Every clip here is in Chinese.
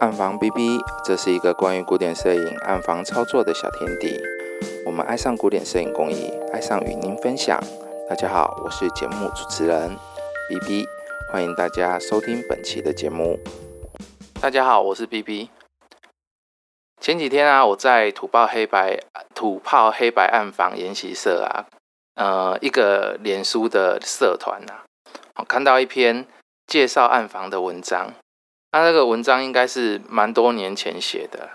暗房 B B，这是一个关于古典摄影暗房操作的小天地。我们爱上古典摄影工艺，爱上与您分享。大家好，我是节目主持人 B B，欢迎大家收听本期的节目。大家好，我是 B B。前几天啊，我在土炮黑白土炮黑白暗房研习社啊，呃，一个脸书的社团啊，我看到一篇介绍暗房的文章。他那个文章应该是蛮多年前写的。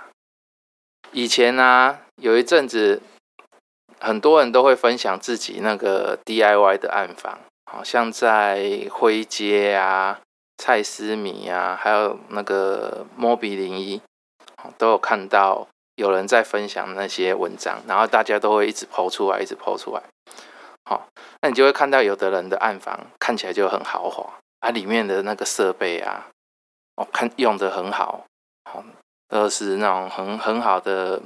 以前呢，有一阵子，很多人都会分享自己那个 DIY 的暗房，好像在灰街啊、蔡思米啊，还有那个莫比零一，都有看到有人在分享那些文章，然后大家都会一直抛出来，一直抛出来。好，那你就会看到有的人的暗房看起来就很豪华，啊，里面的那个设备啊。我看用的很好，好，都是那种很很好的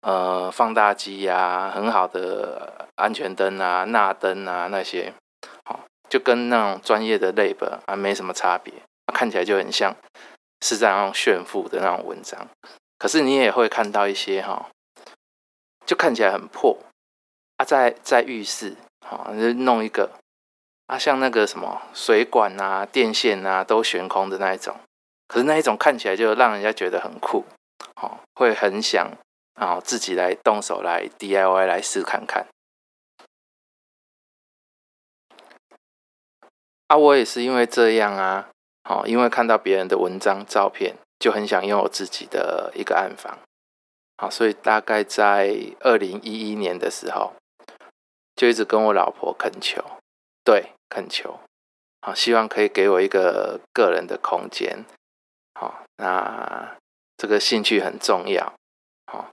呃放大机呀，很好的安全灯啊、钠灯啊那些，好，就跟那种专业的 lab 啊没什么差别，看起来就很像是在那种炫富的那种文章。可是你也会看到一些哈，就看起来很破啊，在在浴室，好，就弄一个啊，像那个什么水管啊、电线啊都悬空的那一种。可是那一种看起来就让人家觉得很酷，哦，会很想啊自己来动手来 DIY 来试看看。啊，我也是因为这样啊，好，因为看到别人的文章照片，就很想拥有自己的一个暗房，好，所以大概在二零一一年的时候，就一直跟我老婆恳求，对，恳求，好，希望可以给我一个个人的空间。好，那这个兴趣很重要。好，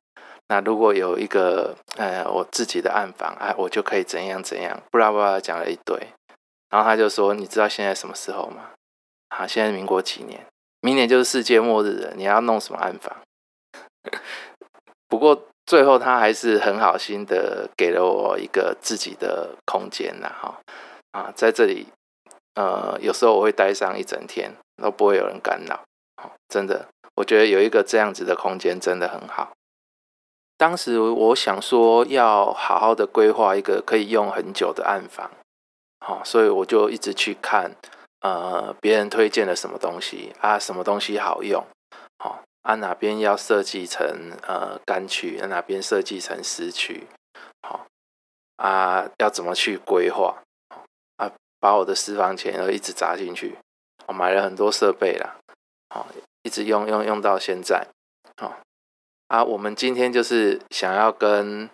那如果有一个呃我自己的暗房，哎，我就可以怎样怎样，布拉布拉讲了一堆。然后他就说：“你知道现在什么时候吗？啊，现在民国几年？明年就是世界末日了。你要弄什么暗房？” 不过最后他还是很好心的给了我一个自己的空间呐。哈啊，在这里，呃，有时候我会待上一整天，都不会有人干扰。真的，我觉得有一个这样子的空间真的很好。当时我想说，要好好的规划一个可以用很久的暗房，好，所以我就一直去看，呃，别人推荐的什么东西啊，什么东西好用，好，啊哪边要设计成呃干区，哪边设计成湿区，好，啊要怎么去规划，把我的私房钱都一直砸进去，我买了很多设备啦。好，一直用用用到现在，好啊。我们今天就是想要跟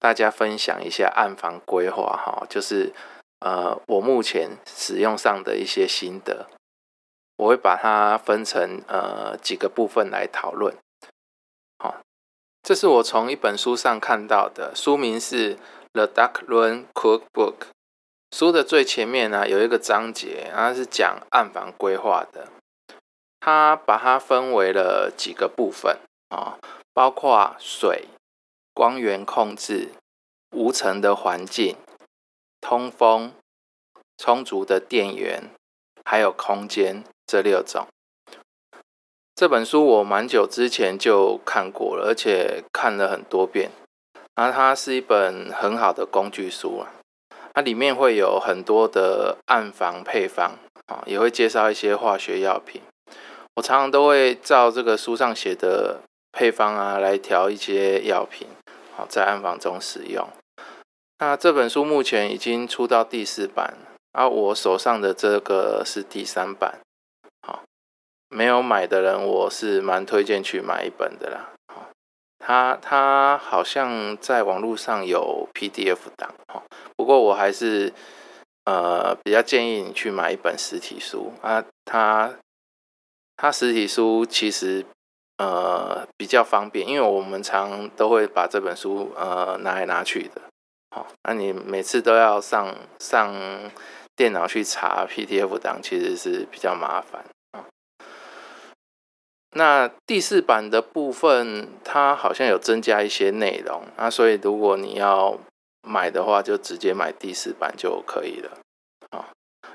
大家分享一下暗房规划，哈，就是呃，我目前使用上的一些心得，我会把它分成呃几个部分来讨论。好，这是我从一本书上看到的，书名是《The Duck Run Cookbook》，书的最前面呢有一个章节，它是讲暗房规划的。它把它分为了几个部分啊，包括水、光源控制、无尘的环境、通风、充足的电源，还有空间这六种。这本书我蛮久之前就看过了，而且看了很多遍。那它是一本很好的工具书啊，它里面会有很多的暗房配方啊，也会介绍一些化学药品。我常常都会照这个书上写的配方啊来调一些药品，好在暗房中使用。那这本书目前已经出到第四版，而我手上的这个是第三版。好，没有买的人，我是蛮推荐去买一本的啦。他他好像在网络上有 PDF 档，哈，不过我还是呃比较建议你去买一本实体书啊，它。它实体书其实呃比较方便，因为我们常都会把这本书呃拿来拿去的，好，那你每次都要上上电脑去查 PDF 档，其实是比较麻烦。那第四版的部分，它好像有增加一些内容啊，所以如果你要买的话，就直接买第四版就可以了啊。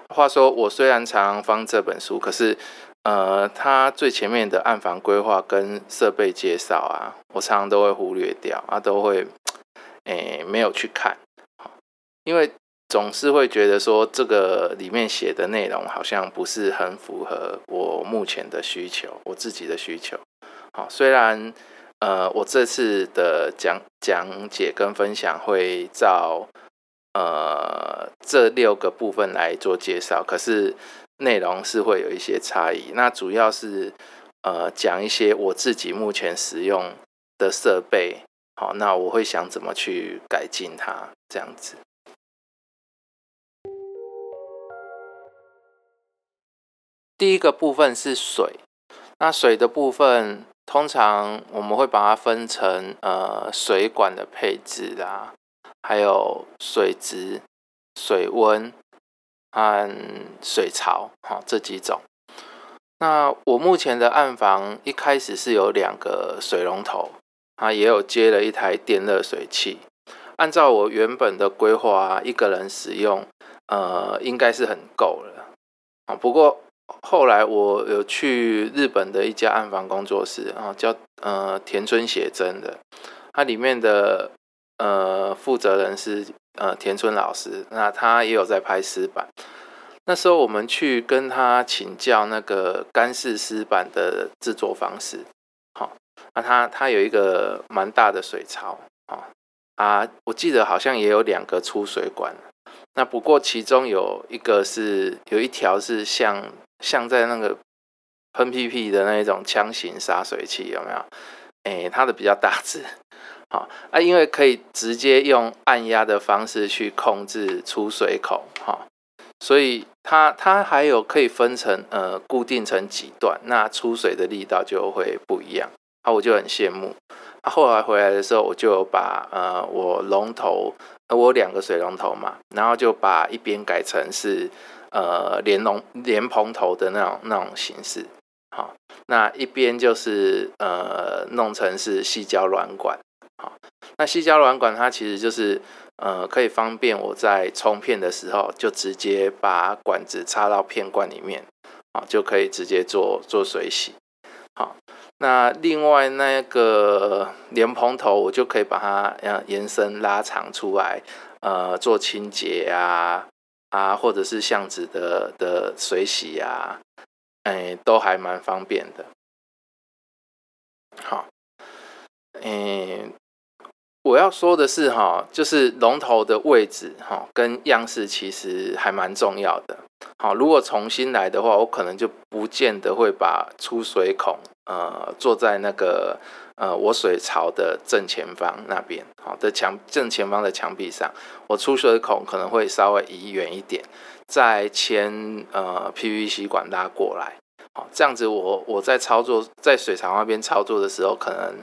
话说，我虽然常放这本书，可是呃，它最前面的暗房规划跟设备介绍啊，我常常都会忽略掉啊，都会诶没有去看，因为总是会觉得说这个里面写的内容好像不是很符合我目前的需求，我自己的需求。好，虽然呃，我这次的讲讲解跟分享会照呃这六个部分来做介绍，可是内容是会有一些差异。那主要是呃讲一些我自己目前使用的设备，好，那我会想怎么去改进它，这样子。第一个部分是水，那水的部分。通常我们会把它分成呃水管的配置啊，还有水质、水温和水槽，哈这几种。那我目前的暗房一开始是有两个水龙头，啊也有接了一台电热水器。按照我原本的规划，一个人使用呃应该是很够了，啊不过。后来我有去日本的一家暗房工作室啊，叫呃田村写真的，它里面的呃负责人是呃田村老师，那他也有在拍湿板。那时候我们去跟他请教那个干式湿板的制作方式，好，那他他有一个蛮大的水槽啊啊，我记得好像也有两个出水管，那不过其中有一个是有一条是像。像在那个喷屁屁的那一种枪型洒水器有没有？哎，它的比较大只，好啊，因为可以直接用按压的方式去控制出水口，哈，所以它它还有可以分成呃固定成几段，那出水的力道就会不一样，啊，我就很羡慕。啊，后来回来的时候，我就把呃我龙头，我两个水龙头嘛，然后就把一边改成是。呃，连龙连蓬头的那种那种形式，好，那一边就是呃弄成是细胶软管，好，那细胶软管它其实就是呃可以方便我在冲片的时候就直接把管子插到片罐里面，好，就可以直接做做水洗，好，那另外那个莲蓬头我就可以把它延伸拉长出来，呃做清洁啊。啊，或者是巷子的的水洗啊，哎，都还蛮方便的。好，嗯，我要说的是哈，就是龙头的位置哈，跟样式其实还蛮重要的。好，如果重新来的话，我可能就不见得会把出水孔呃坐在那个。呃，我水槽的正前方那边，好的墙正前方的墙壁上，我出水孔可能会稍微移远一点，再牵呃 PVC 管拉过来，好，这样子我我在操作在水槽那边操作的时候，可能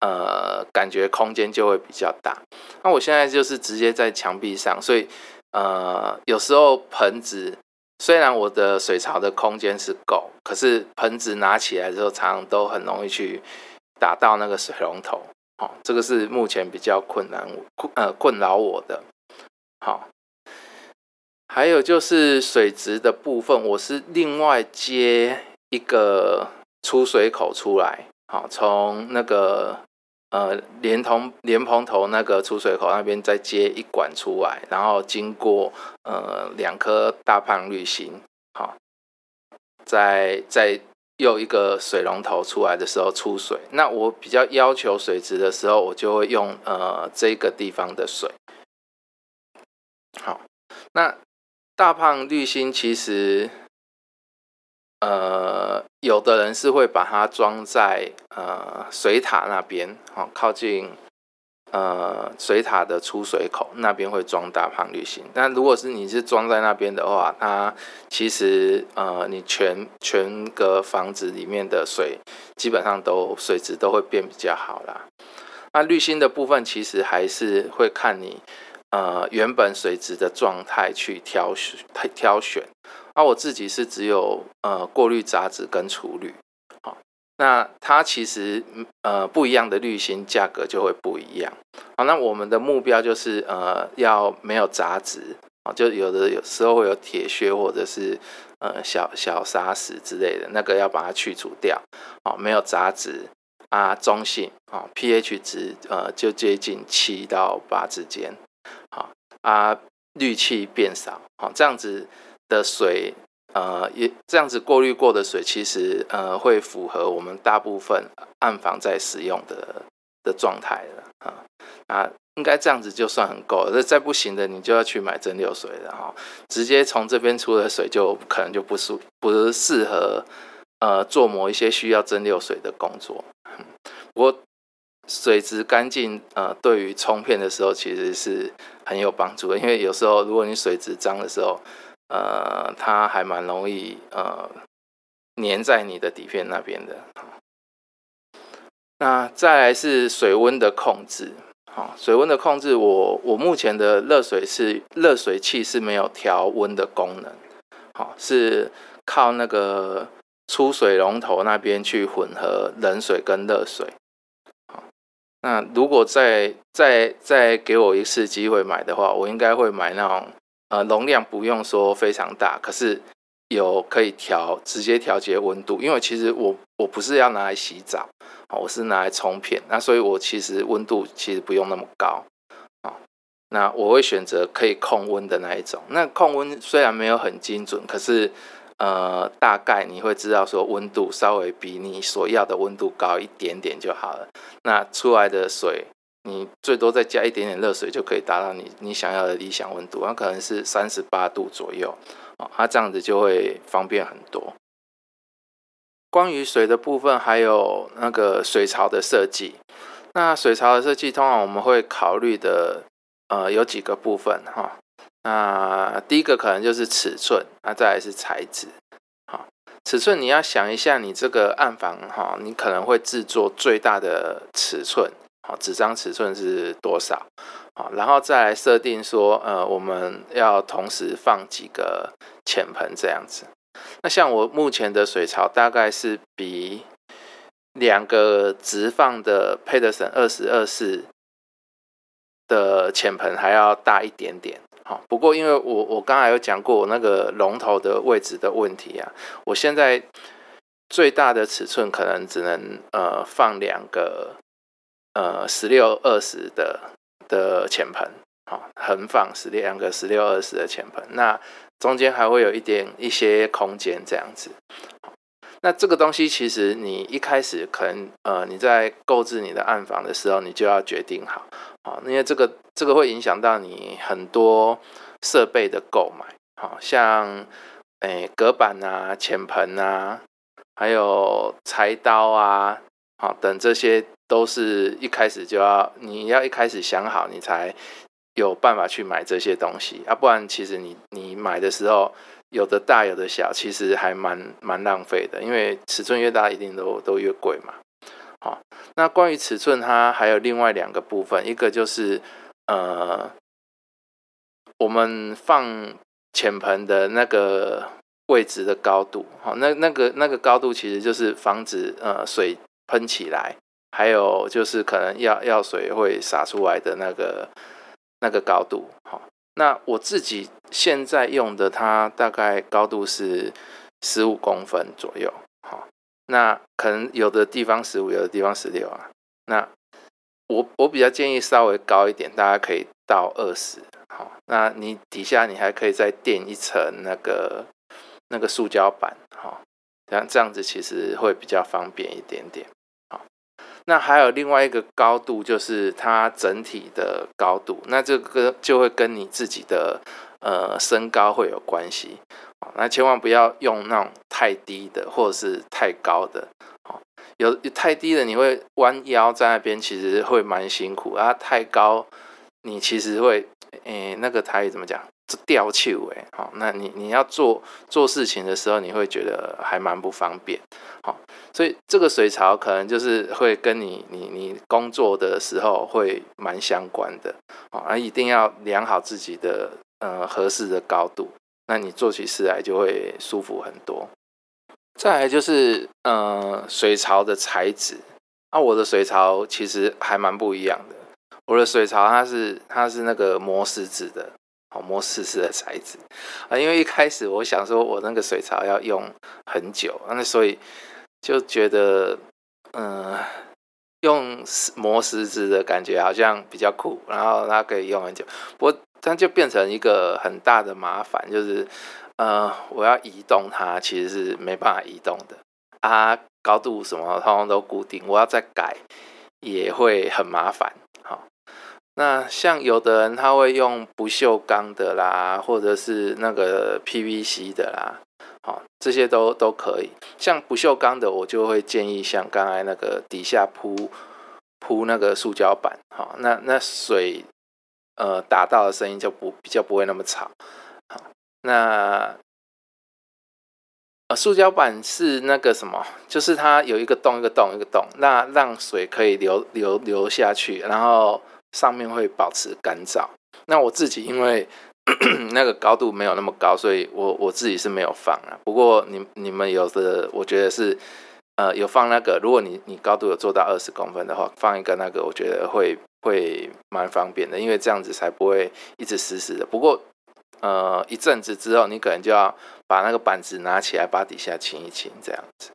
呃感觉空间就会比较大。那我现在就是直接在墙壁上，所以呃有时候盆子虽然我的水槽的空间是够，可是盆子拿起来之后，常常都很容易去。打到那个水龙头，好，这个是目前比较困难困呃困扰我的。好，还有就是水质的部分，我是另外接一个出水口出来，好，从那个呃莲蓬莲蓬头那个出水口那边再接一管出来，然后经过呃两颗大胖滤芯，好，再再。有一个水龙头出来的时候出水，那我比较要求水质的时候，我就会用呃这个地方的水。好，那大胖滤芯其实，呃，有的人是会把它装在呃水塔那边，好靠近。呃，水塔的出水口那边会装大胖滤芯，但如果是你是装在那边的话，它其实呃，你全全个房子里面的水基本上都水质都会变比较好啦。那滤芯的部分其实还是会看你呃原本水质的状态去挑选挑选。那我自己是只有呃过滤杂质跟除氯。那它其实呃不一样的滤芯价格就会不一样。好，那我们的目标就是呃要没有杂质，啊，就有的有时候会有铁屑或者是呃小小砂石之类的，那个要把它去除掉，啊，没有杂质啊，中性啊，pH 值呃就接近七到八之间，好啊，氯气变少，好这样子的水。呃，也这样子过滤过的水，其实呃会符合我们大部分暗房在使用的的状态了啊啊，应该这样子就算很够了。那再不行的，你就要去买蒸馏水了哈。直接从这边出的水，就可能就不适不适合呃做某一些需要蒸馏水的工作。不过水质干净，呃，对于冲片的时候其实是很有帮助的，因为有时候如果你水质脏的时候。呃，它还蛮容易呃粘在你的底片那边的。那再来是水温的控制，好，水温的控制，我我目前的热水是热水器是没有调温的功能，好，是靠那个出水龙头那边去混合冷水跟热水。好，那如果再再再给我一次机会买的话，我应该会买那种。呃，容量不用说非常大，可是有可以调直接调节温度。因为其实我我不是要拿来洗澡，我是拿来冲片，那所以我其实温度其实不用那么高啊。那我会选择可以控温的那一种。那控温虽然没有很精准，可是呃，大概你会知道说温度稍微比你所要的温度高一点点就好了。那出来的水。你最多再加一点点热水就可以达到你你想要的理想温度，那可能是三十八度左右啊，它这样子就会方便很多。关于水的部分，还有那个水槽的设计，那水槽的设计通常我们会考虑的呃有几个部分哈，那第一个可能就是尺寸，那再来是材质。好，尺寸你要想一下，你这个暗房哈，你可能会制作最大的尺寸。好，纸张尺寸是多少？好，然后再来设定说，呃，我们要同时放几个浅盆这样子。那像我目前的水槽，大概是比两个直放的 Pedersen 二十二式的浅盆还要大一点点。好，不过因为我我刚才有讲过我那个龙头的位置的问题啊，我现在最大的尺寸可能只能呃放两个。呃，十六二十的的浅盆，好，横放十两个十六二十的浅盆，那中间还会有一点一些空间这样子。那这个东西其实你一开始可能呃你在购置你的暗房的时候，你就要决定好，好，因为这个这个会影响到你很多设备的购买，好像诶隔板啊、浅盆啊，还有柴刀啊，好等这些。都是一开始就要，你要一开始想好，你才有办法去买这些东西啊，不然其实你你买的时候有的大有的小，其实还蛮蛮浪费的，因为尺寸越大一定都都越贵嘛。好，那关于尺寸，它还有另外两个部分，一个就是呃，我们放浅盆的那个位置的高度，好，那那个那个高度其实就是防止呃水喷起来。还有就是可能药药水会洒出来的那个那个高度，好，那我自己现在用的它大概高度是十五公分左右，好，那可能有的地方十五，有的地方十六啊，那我我比较建议稍微高一点，大家可以到二十，好，那你底下你还可以再垫一层那个那个塑胶板，好，这样这样子其实会比较方便一点点。那还有另外一个高度，就是它整体的高度。那这个就会跟你自己的呃身高会有关系。那千万不要用那种太低的，或者是太高的。有太低的，你会弯腰在那边，其实会蛮辛苦啊。太高，你其实会诶，那个台语怎么讲？吊球哎，好，那你你要做做事情的时候，你会觉得还蛮不方便，好，所以这个水槽可能就是会跟你你你工作的时候会蛮相关的，好啊，一定要量好自己的呃合适的高度，那你做起事来就会舒服很多。再来就是呃水槽的材质，啊，我的水槽其实还蛮不一样的，我的水槽它是它是那个磨石子的。好磨石子的材质啊。因为一开始我想说我那个水槽要用很久，那所以就觉得嗯。用磨石子的感觉好像比较酷，然后它可以用很久。不过它就变成一个很大的麻烦，就是呃，我要移动它其实是没办法移动的啊，高度什么通通都固定，我要再改也会很麻烦。那像有的人他会用不锈钢的啦，或者是那个 PVC 的啦。好，这些都都可以。像不锈钢的，我就会建议像刚才那个底下铺铺那个塑胶板，好，那那水呃打到的声音就不比较不会那么吵。好，那呃塑胶板是那个什么，就是它有一个洞一个洞一个洞，那让水可以流流流下去，然后上面会保持干燥。那我自己因为。那个高度没有那么高，所以我我自己是没有放啊。不过你你们有的，我觉得是呃有放那个。如果你你高度有做到二十公分的话，放一个那个，我觉得会会蛮方便的，因为这样子才不会一直死死的。不过呃一阵子之后，你可能就要把那个板子拿起来，把底下清一清这样子。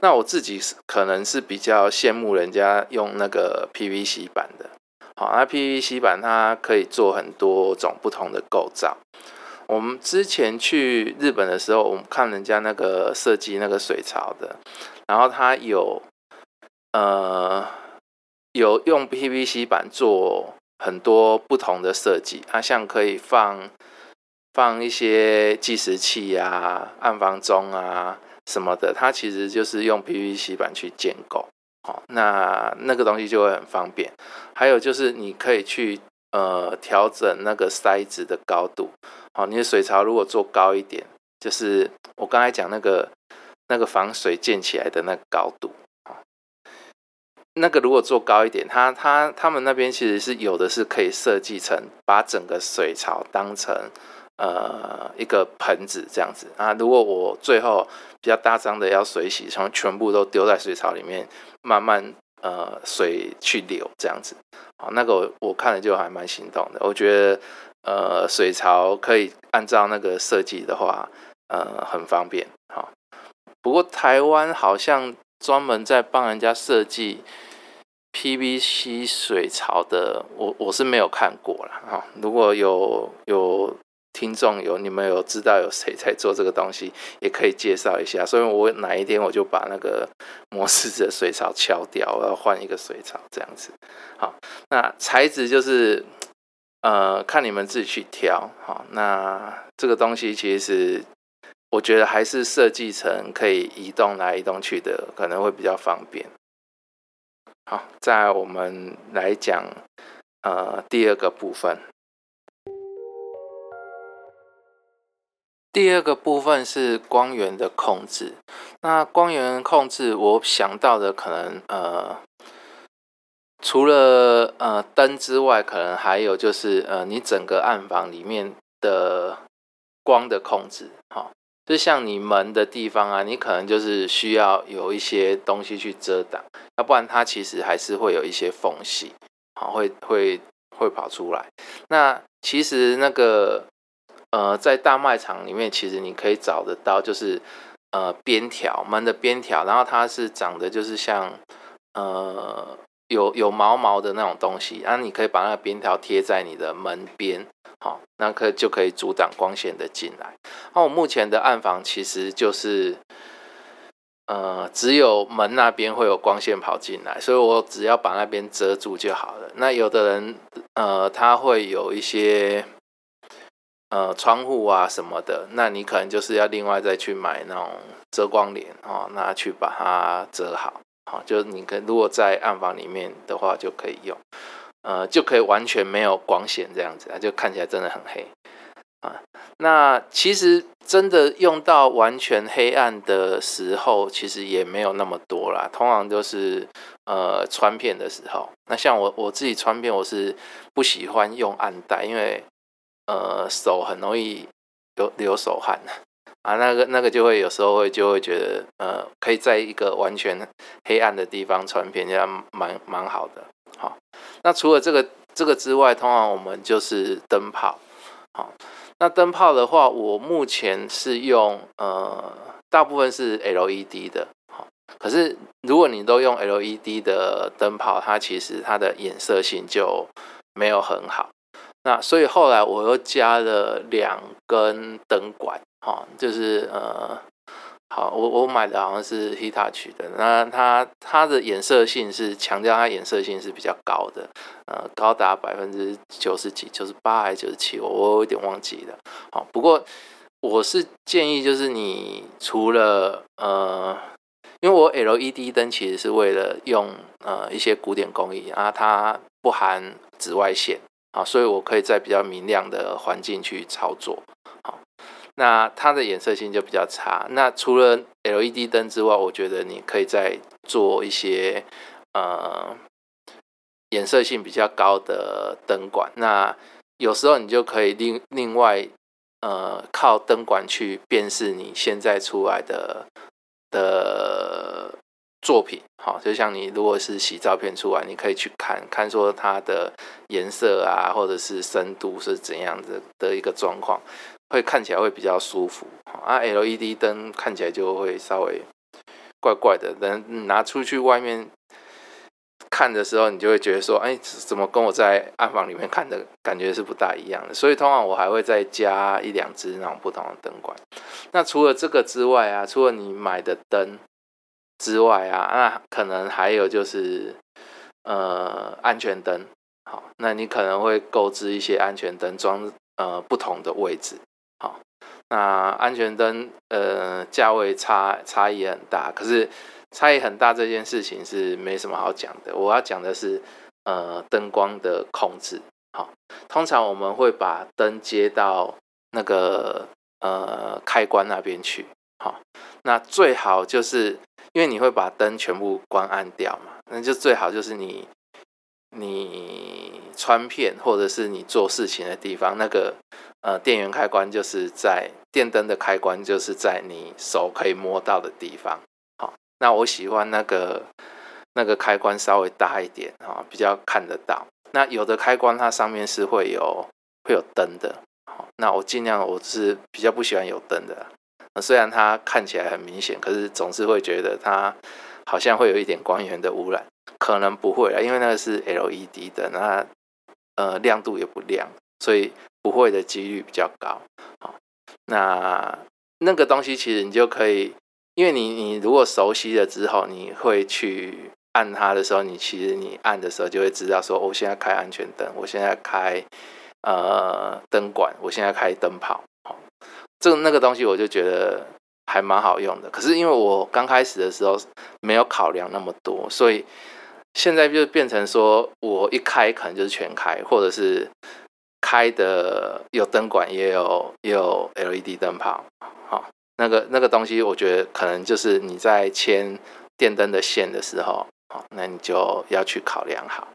那我自己是可能是比较羡慕人家用那个 PVC 板的。好，那 PVC 板它可以做很多种不同的构造。我们之前去日本的时候，我们看人家那个设计那个水槽的，然后它有呃有用 PVC 板做很多不同的设计，它像可以放放一些计时器啊、暗房钟啊什么的，它其实就是用 PVC 板去建构。好，那那个东西就会很方便。还有就是你可以去呃调整那个塞子的高度。好，你的水槽如果做高一点，就是我刚才讲那个那个防水建起来的那个高度。那个如果做高一点，它它他们那边其实是有的是可以设计成把整个水槽当成。呃，一个盆子这样子啊。如果我最后比较大张的要水洗，从全部都丢在水槽里面，慢慢呃水去流这样子，好，那个我看了就还蛮心动的。我觉得呃水槽可以按照那个设计的话，呃很方便。好，不过台湾好像专门在帮人家设计 PVC 水槽的，我我是没有看过了哈。如果有有。听众有你们有知道有谁在做这个东西，也可以介绍一下。所以我哪一天我就把那个模式的水槽敲掉，我要换一个水槽这样子。好，那材质就是呃看你们自己去挑。好，那这个东西其实我觉得还是设计成可以移动来移动去的，可能会比较方便。好，在我们来讲呃第二个部分。第二个部分是光源的控制。那光源控制，我想到的可能呃，除了呃灯之外，可能还有就是呃，你整个暗房里面的光的控制。哈，就像你门的地方啊，你可能就是需要有一些东西去遮挡，要不然它其实还是会有一些缝隙，好，会会会跑出来。那其实那个。呃，在大卖场里面，其实你可以找得到，就是呃边条门的边条，然后它是长得就是像呃有有毛毛的那种东西，然后你可以把那个边条贴在你的门边，好，那可就可以阻挡光线的进来。那我目前的暗房其实就是呃只有门那边会有光线跑进来，所以我只要把那边遮住就好了。那有的人呃他会有一些。呃，窗户啊什么的，那你可能就是要另外再去买那种遮光帘哦，那去把它遮好，好，就是你可如果在暗房里面的话就可以用，呃，就可以完全没有光线这样子啊，就看起来真的很黑啊。那其实真的用到完全黑暗的时候，其实也没有那么多啦，通常就是呃穿片的时候。那像我我自己穿片，我是不喜欢用暗带，因为。呃，手很容易流流手汗啊，那个那个就会有时候会就会觉得，呃，可以在一个完全黑暗的地方穿片，这样蛮蛮好的。好，那除了这个这个之外，通常我们就是灯泡。好，那灯泡的话，我目前是用呃，大部分是 LED 的。好，可是如果你都用 LED 的灯泡，它其实它的衍射性就没有很好。那所以后来我又加了两根灯管，哈，就是呃，好，我我买的好像是 Hitachi 的，那它它的颜色性是强调它颜色性是比较高的，呃，高达百分之九十几、九十八还是九十七，我我有点忘记了。好，不过我是建议，就是你除了呃，因为我 LED 灯其实是为了用呃一些古典工艺啊，它不含紫外线。啊，所以我可以在比较明亮的环境去操作。好，那它的颜色性就比较差。那除了 LED 灯之外，我觉得你可以再做一些呃颜色性比较高的灯管。那有时候你就可以另另外呃靠灯管去辨识你现在出来的的。作品好，就像你如果是洗照片出来，你可以去看看说它的颜色啊，或者是深度是怎样子的一个状况，会看起来会比较舒服啊。LED 灯看起来就会稍微怪怪的，等拿出去外面看的时候，你就会觉得说，哎，怎么跟我在暗房里面看的感觉是不大一样的？所以通常我还会再加一两支那种不同的灯管。那除了这个之外啊，除了你买的灯。之外啊，那可能还有就是，呃，安全灯。好，那你可能会购置一些安全灯，装呃不同的位置。好，那安全灯呃价位差差异很大，可是差异很大这件事情是没什么好讲的。我要讲的是呃灯光的控制。好，通常我们会把灯接到那个呃开关那边去。好，那最好就是。因为你会把灯全部关暗掉嘛，那就最好就是你你穿片或者是你做事情的地方，那个呃电源开关就是在电灯的开关就是在你手可以摸到的地方。好，那我喜欢那个那个开关稍微大一点啊，比较看得到。那有的开关它上面是会有会有灯的，好，那我尽量我是比较不喜欢有灯的。虽然它看起来很明显，可是总是会觉得它好像会有一点光源的污染，可能不会啦，因为那个是 LED 的，那呃亮度也不亮，所以不会的几率比较高。好，那那个东西其实你就可以，因为你你如果熟悉了之后，你会去按它的时候，你其实你按的时候就会知道说，我现在开安全灯，我现在开呃灯管，我现在开灯泡。这那个东西我就觉得还蛮好用的，可是因为我刚开始的时候没有考量那么多，所以现在就变成说我一开可能就是全开，或者是开的有灯管也有也有 LED 灯泡，好，那个那个东西我觉得可能就是你在牵电灯的线的时候，好，那你就要去考量好。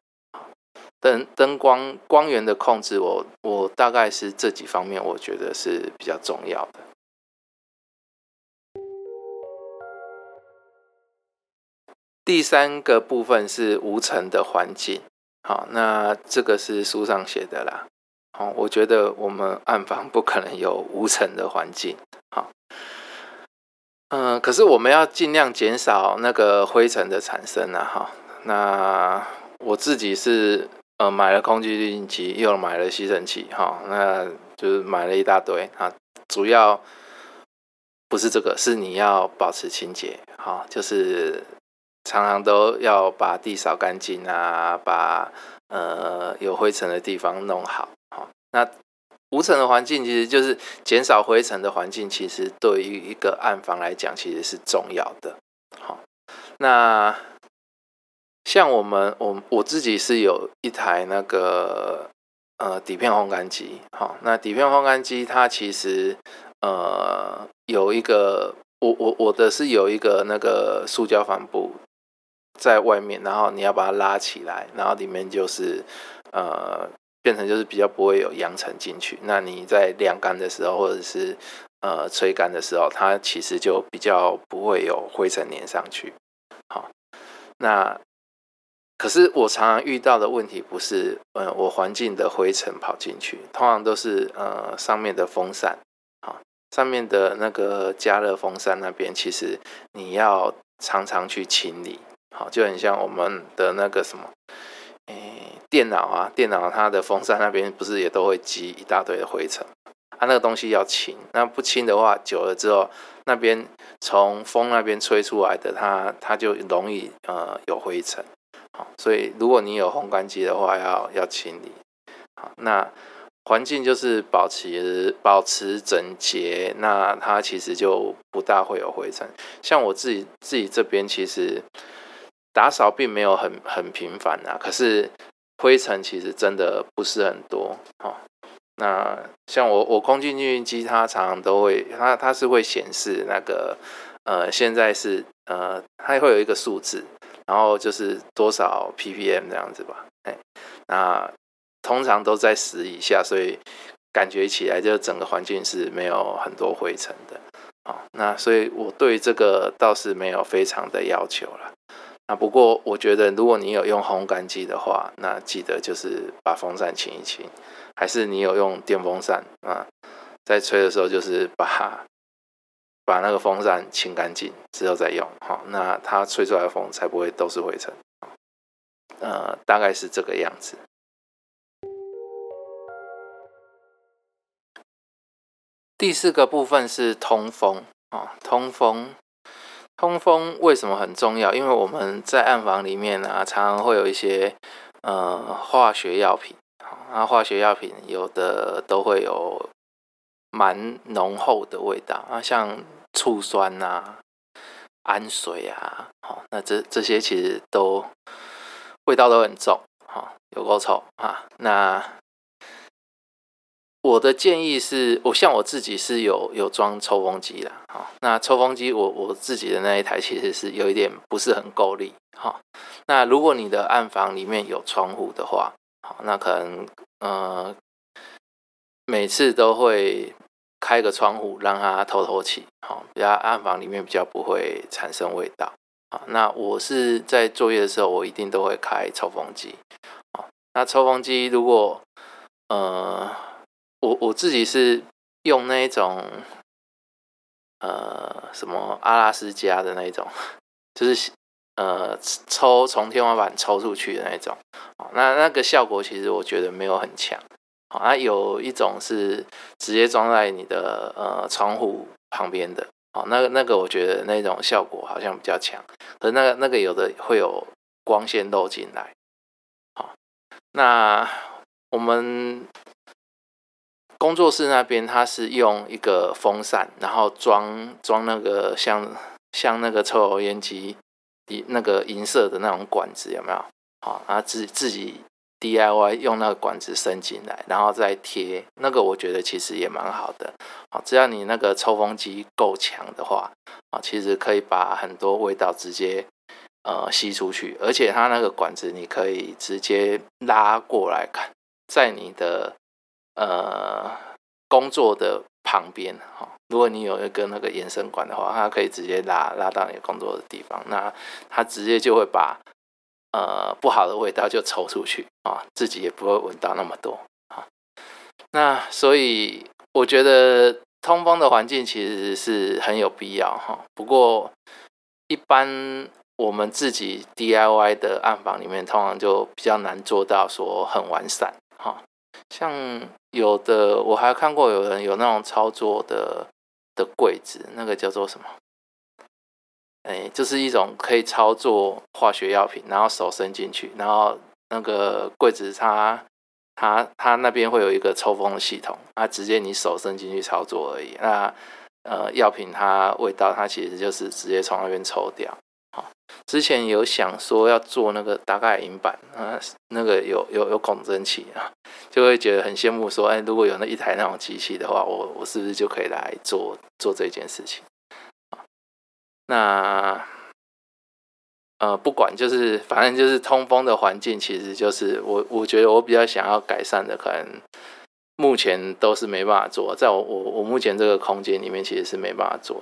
灯灯光光源的控制，我我大概是这几方面，我觉得是比较重要的。第三个部分是无尘的环境，好，那这个是书上写的啦。好，我觉得我们暗房不可能有无尘的环境，好，嗯，可是我们要尽量减少那个灰尘的产生啊，哈，那我自己是。呃，买了空气滤净器，又买了吸尘器，哈，那就是买了一大堆啊。主要不是这个，是你要保持清洁，哈，就是常常都要把地扫干净啊，把呃有灰尘的地方弄好，好。那无尘的环境其实就是减少灰尘的环境，其实对于一个暗房来讲，其实是重要的，好。那像我们，我我自己是有一台那个呃底片烘干机，好，那底片烘干机它其实呃有一个，我我我的是有一个那个塑胶帆布在外面，然后你要把它拉起来，然后里面就是呃变成就是比较不会有扬尘进去，那你在晾干的时候或者是呃吹干的时候，它其实就比较不会有灰尘粘上去，好，那。可是我常常遇到的问题不是，呃，我环境的灰尘跑进去，通常都是呃上面的风扇，好，上面的那个加热风扇那边，其实你要常常去清理，好，就很像我们的那个什么，诶，电脑啊，电脑它的风扇那边不是也都会积一大堆的灰尘，它那个东西要清，那不清的话，久了之后，那边从风那边吹出来的，它它就容易呃有灰尘。所以如果你有烘干机的话，要要清理。好，那环境就是保持保持整洁，那它其实就不大会有灰尘。像我自己自己这边，其实打扫并没有很很频繁啊，可是灰尘其实真的不是很多。好，那像我我空气净化机，它常常都会，它它是会显示那个呃，现在是呃，它会有一个数字。然后就是多少 ppm 这样子吧，哎，那通常都在十以下，所以感觉起来就整个环境是没有很多灰尘的，啊，那所以我对这个倒是没有非常的要求了。那不过我觉得，如果你有用烘干机的话，那记得就是把风扇清一清，还是你有用电风扇啊，在吹的时候就是把。把那个风扇清干净之后再用，好，那它吹出来的风才不会都是灰尘，呃，大概是这个样子。第四个部分是通风啊，通风，通风为什么很重要？因为我们在暗房里面呢，常常会有一些呃化学药品，啊，化学药品有的都会有蛮浓厚的味道啊，像。醋酸呐，氨水啊，好，那这这些其实都味道都很重，哈，有够臭啊。那我的建议是，我像我自己是有有装抽风机的，好，那抽风机我我自己的那一台其实是有一点不是很够力，哈。那如果你的暗房里面有窗户的话，好，那可能呃每次都会。开个窗户让它透透气，好，比较暗房里面比较不会产生味道。好，那我是在作业的时候，我一定都会开抽风机。好，那抽风机如果呃，我我自己是用那一种呃什么阿拉斯加的那一种，就是呃抽从天花板抽出去的那一种。那那个效果其实我觉得没有很强。啊，有一种是直接装在你的呃窗户旁边的，好，那个那个我觉得那种效果好像比较强，可那个那个有的会有光线漏进来。好，那我们工作室那边它是用一个风扇，然后装装那个像像那个抽油烟机那个银色的那种管子有没有？好，然后自自己。DIY 用那个管子伸进来，然后再贴那个，我觉得其实也蛮好的。好，只要你那个抽风机够强的话，啊，其实可以把很多味道直接呃吸出去。而且它那个管子你可以直接拉过来看，在你的呃工作的旁边，哈，如果你有一个那个延伸管的话，它可以直接拉拉到你工作的地方，那它直接就会把。呃，不好的味道就抽出去啊，自己也不会闻到那么多啊。那所以我觉得通风的环境其实是很有必要哈。不过一般我们自己 DIY 的暗房里面，通常就比较难做到说很完善哈。像有的我还看过有人有那种操作的的柜子，那个叫做什么？哎，就是一种可以操作化学药品，然后手伸进去，然后那个柜子它它它那边会有一个抽风的系统，它直接你手伸进去操作而已。那呃药品它味道它其实就是直接从那边抽掉。好，之前有想说要做那个大概银板啊，那个有有有拱蒸器啊，就会觉得很羡慕，说哎，如果有那一台那种机器的话，我我是不是就可以来做做这件事情？那呃，不管就是反正就是通风的环境，其实就是我我觉得我比较想要改善的，可能目前都是没办法做，在我我我目前这个空间里面其实是没办法做。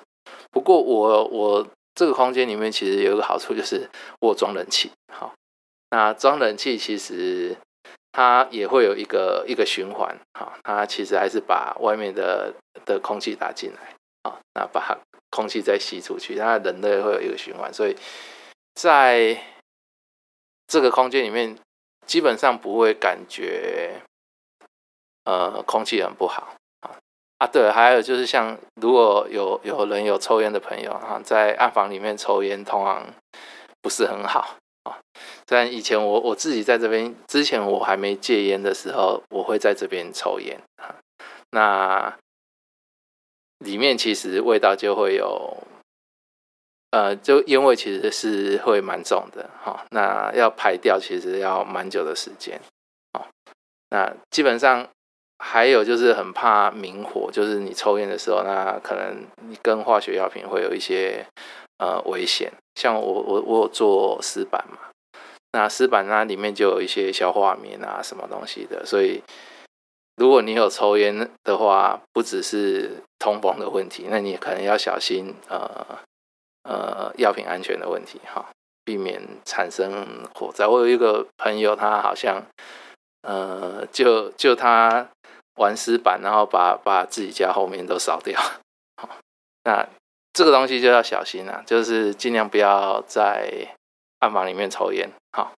不过我我这个空间里面其实有一个好处，就是我装冷气，好，那装冷气其实它也会有一个一个循环，哈，它其实还是把外面的的空气打进来，啊，那把空气再吸出去，它人类会有一个循环，所以在这个空间里面基本上不会感觉呃空气很不好。啊，对，还有就是像如果有有人有抽烟的朋友啊，在暗房里面抽烟，通常不是很好啊。虽然以前我我自己在这边，之前我还没戒烟的时候，我会在这边抽烟啊。那里面其实味道就会有，呃，就烟味其实是会蛮重的哈。那要排掉其实要蛮久的时间啊。那基本上。还有就是很怕明火，就是你抽烟的时候，那可能你跟化学药品会有一些呃危险。像我我我有做湿板嘛，那湿板那里面就有一些消化棉啊什么东西的，所以如果你有抽烟的话，不只是通风的问题，那你可能要小心呃呃药品安全的问题哈，避免产生火灾。我有一个朋友，他好像呃就就他。玩湿板，然后把把自己家后面都烧掉，好，那这个东西就要小心了，就是尽量不要在暗房里面抽烟，好，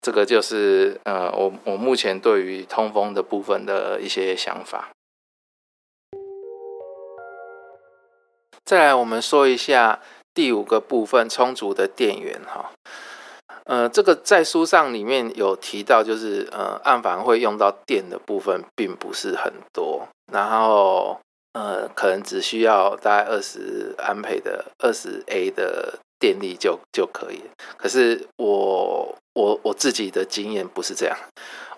这个就是呃，我我目前对于通风的部分的一些想法。再来，我们说一下第五个部分，充足的电源，哈。呃，这个在书上里面有提到，就是呃，暗房会用到电的部分并不是很多，然后呃，可能只需要大概二十安培的二十 A 的电力就就可以。可是我我我自己的经验不是这样，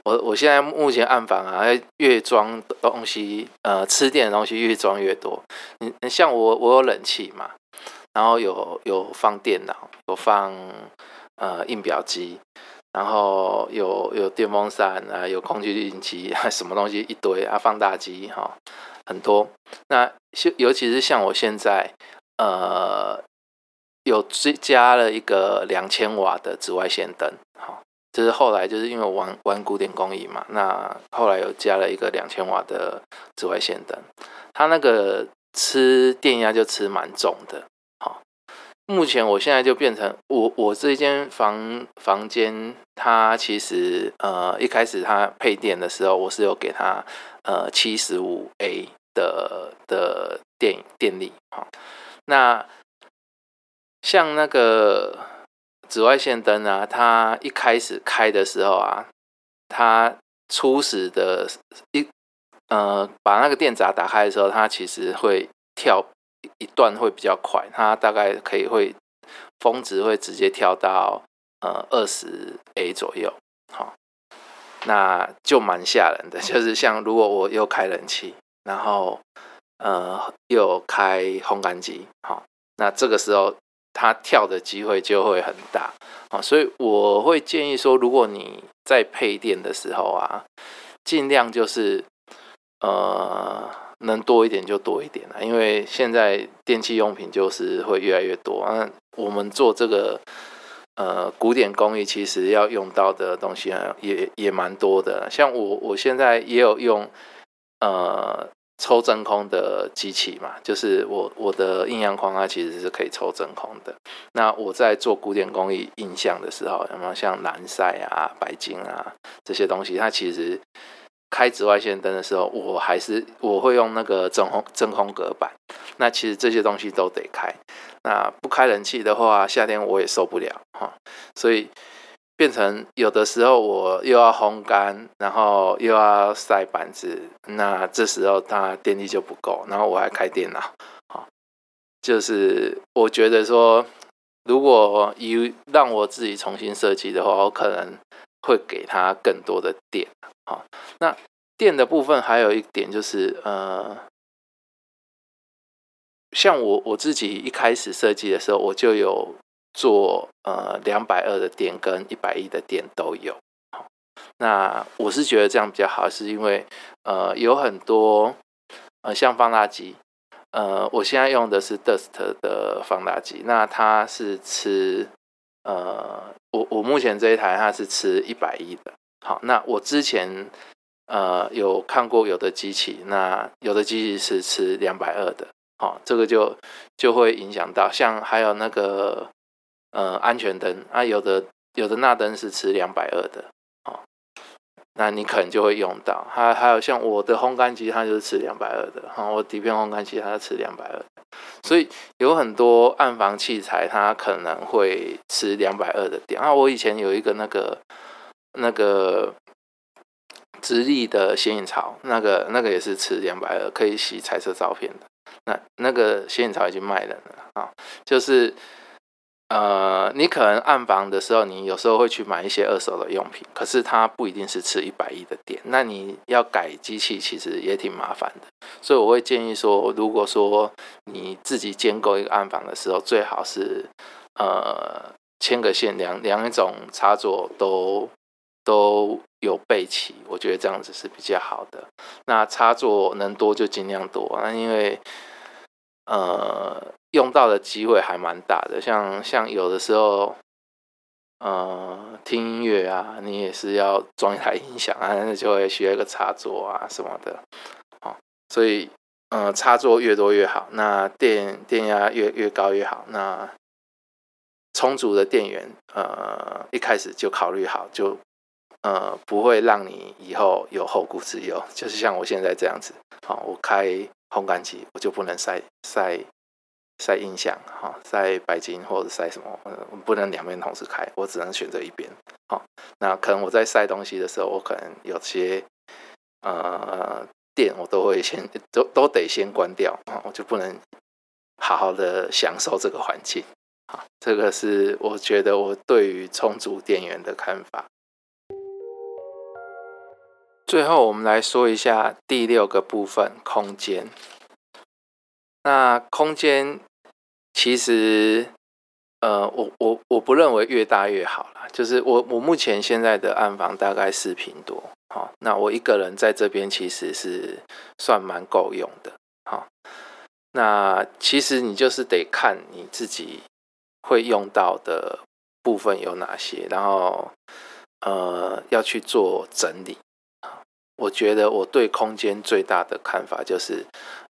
我我现在目前暗房啊，越装东西，呃，吃电的东西越装越多。你像我我有冷气嘛，然后有有放电脑，有放。呃，印表机，然后有有电风扇啊，有空气滤清机，什么东西一堆啊，放大机哈，很多。那尤其是像我现在，呃，有追加了一个两千瓦的紫外线灯，好，就是后来就是因为玩玩古典工艺嘛，那后来有加了一个两千瓦的紫外线灯，它那个吃电压就吃蛮重的。目前我现在就变成我我这间房房间，它其实呃一开始它配电的时候，我是有给它呃七十五 A 的的电电力哈。那像那个紫外线灯啊，它一开始开的时候啊，它初始的一呃把那个电闸打开的时候，它其实会跳。一段会比较快，它大概可以会峰值会直接跳到呃二十 A 左右，好，那就蛮吓人的。就是像如果我又开冷气，然后呃又开烘干机，好，那这个时候它跳的机会就会很大啊。所以我会建议说，如果你在配电的时候啊，尽量就是呃。能多一点就多一点了，因为现在电器用品就是会越来越多。那我们做这个呃古典工艺，其实要用到的东西也也蛮多的。像我我现在也有用呃抽真空的机器嘛，就是我我的印象框它其实是可以抽真空的。那我在做古典工艺印象的时候，有没有像蓝晒啊、白金啊这些东西？它其实。开紫外线灯的时候，我还是我会用那个真空真空隔板。那其实这些东西都得开。那不开冷气的话，夏天我也受不了哈。所以变成有的时候我又要烘干，然后又要晒板子，那这时候它电力就不够，然后我还开电脑。就是我觉得说，如果以让我自己重新设计的话，我可能。会给它更多的电，好，那电的部分还有一点就是，呃，像我我自己一开始设计的时候，我就有做呃两百二的电跟一百一的电都有，那我是觉得这样比较好，是因为呃有很多呃像放大机，呃我现在用的是 Dust 的放大机，那它是吃呃，我我目前这一台它是吃一百一的。好，那我之前呃有看过有的机器，那有的机器是吃两百二的。好，这个就就会影响到，像还有那个呃安全灯啊，有的有的那灯是吃两百二的哦。那你可能就会用到，还还有像我的烘干机，它就是吃两百二的，哈，我底片烘干机它吃两百二，所以有很多暗房器材它可能会吃两百二的电。啊，我以前有一个那个那个直立的显影槽，那个那个也是吃两百二，可以洗彩色照片的。那那个显影槽已经卖了啊，就是。呃，你可能暗房的时候，你有时候会去买一些二手的用品，可是它不一定是吃一百亿的电，那你要改机器其实也挺麻烦的，所以我会建议说，如果说你自己建构一个暗房的时候，最好是呃牵个线，两两种插座都都有备齐，我觉得这样子是比较好的。那插座能多就尽量多，那因为呃。用到的机会还蛮大的，像像有的时候，呃，听音乐啊，你也是要装一台音响啊，那就会需要一个插座啊什么的，哦，所以，呃，插座越多越好，那电电压越越高越好，那充足的电源，呃，一开始就考虑好，就呃不会让你以后有后顾之忧，就是像我现在这样子，好，我开烘干机，我就不能晒晒。晒音响，哈，晒白金或者晒什么，我不能两边同时开，我只能选择一边，好，那可能我在晒东西的时候，我可能有些呃电，我都会先都都得先关掉，啊，我就不能好好的享受这个环境，好，这个是我觉得我对于充足电源的看法。最后，我们来说一下第六个部分，空间。那空间。其实，呃，我我我不认为越大越好啦。就是我我目前现在的暗房大概四平多，好，那我一个人在这边其实是算蛮够用的，好。那其实你就是得看你自己会用到的部分有哪些，然后呃要去做整理。我觉得我对空间最大的看法就是，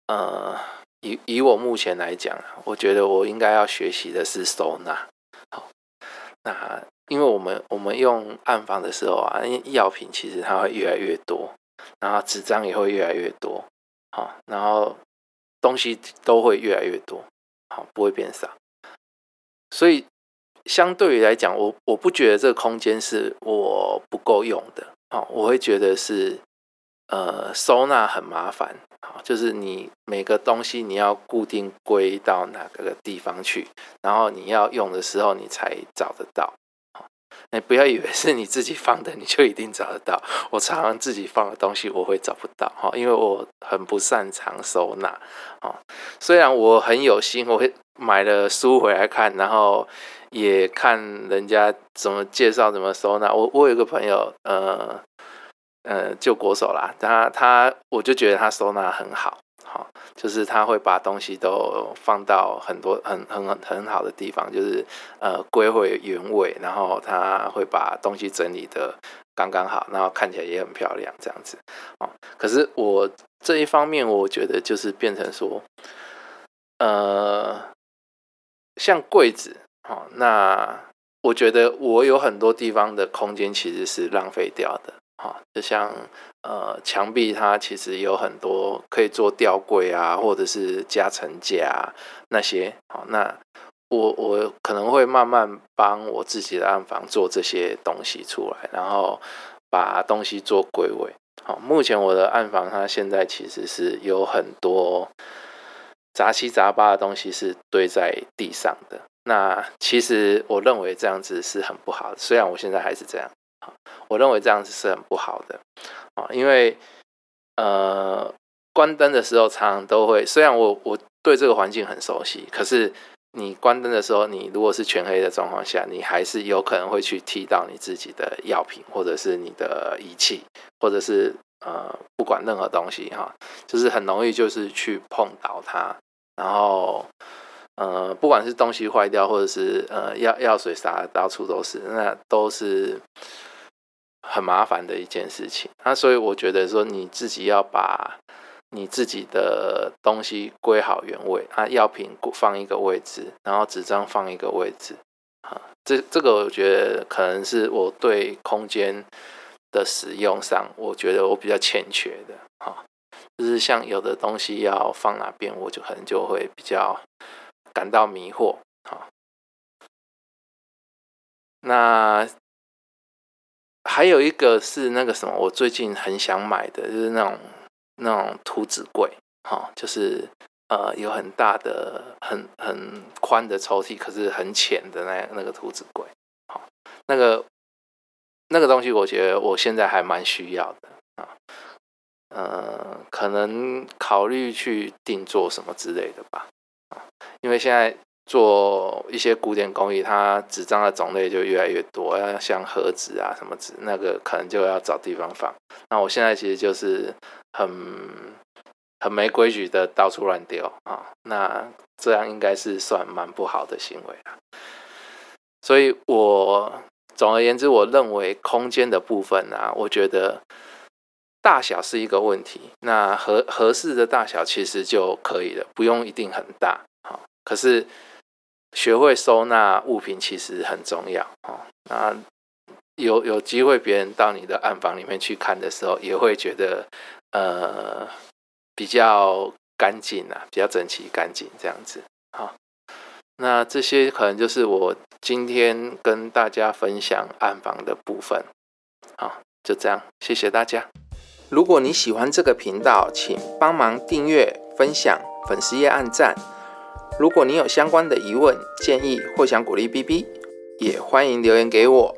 呃。以以我目前来讲，我觉得我应该要学习的是收纳。好，那因为我们我们用暗房的时候啊，药品其实它会越来越多，然后纸张也会越来越多，好，然后东西都会越来越多，好，不会变少。所以相对于来讲，我我不觉得这个空间是我不够用的，好，我会觉得是。呃，收纳很麻烦，好，就是你每个东西你要固定归到哪个地方去，然后你要用的时候你才找得到，你不要以为是你自己放的你就一定找得到。我常常自己放的东西我会找不到，哈，因为我很不擅长收纳，啊，虽然我很有心，我会买了书回来看，然后也看人家怎么介绍怎么收纳。我我有个朋友，呃。呃，就国手啦，他他，我就觉得他收纳很好，好，就是他会把东西都放到很多很很很好的地方，就是呃归回原位，然后他会把东西整理的刚刚好，然后看起来也很漂亮，这样子，哦，可是我这一方面，我觉得就是变成说，呃，像柜子，哦，那我觉得我有很多地方的空间其实是浪费掉的。好，就像呃墙壁，它其实有很多可以做吊柜啊，或者是加层架那些。好，那我我可能会慢慢帮我自己的暗房做这些东西出来，然后把东西做归位。好，目前我的暗房它现在其实是有很多杂七杂八的东西是堆在地上的。那其实我认为这样子是很不好的，虽然我现在还是这样。我认为这样子是很不好的啊，因为呃，关灯的时候常常都会，虽然我我对这个环境很熟悉，可是你关灯的时候，你如果是全黑的状况下，你还是有可能会去踢到你自己的药品，或者是你的仪器，或者是呃，不管任何东西哈，就是很容易就是去碰到它，然后呃，不管是东西坏掉，或者是呃药药水洒到处都是，那都是很麻烦的一件事情。那所以我觉得说，你自己要把你自己的东西归好原位，啊，药品放一个位置，然后纸张放一个位置，啊，这这个我觉得可能是我对空间的使用上，我觉得我比较欠缺的，哈，就是像有的东西要放哪边，我就可能就会比较。感到迷惑，好，那还有一个是那个什么，我最近很想买的，就是那种那种图纸柜，哈，就是呃有很大的、很很宽的抽屉，可是很浅的那那个图纸柜，好，那个那个东西，我觉得我现在还蛮需要的啊，呃，可能考虑去定做什么之类的吧。因为现在做一些古典工艺，它纸张的种类就越来越多，要像盒子啊什么纸，那个可能就要找地方放。那我现在其实就是很很没规矩的到处乱丢啊，那这样应该是算蛮不好的行为了。所以我总而言之，我认为空间的部分啊，我觉得大小是一个问题，那合合适的大小其实就可以了，不用一定很大。可是，学会收纳物品其实很重要哦。那有有机会别人到你的暗房里面去看的时候，也会觉得呃比较干净啊，比较整齐干净这样子。好，那这些可能就是我今天跟大家分享暗房的部分。好，就这样，谢谢大家。如果你喜欢这个频道，请帮忙订阅、分享、粉丝页按赞。如果你有相关的疑问、建议或想鼓励 B B，也欢迎留言给我。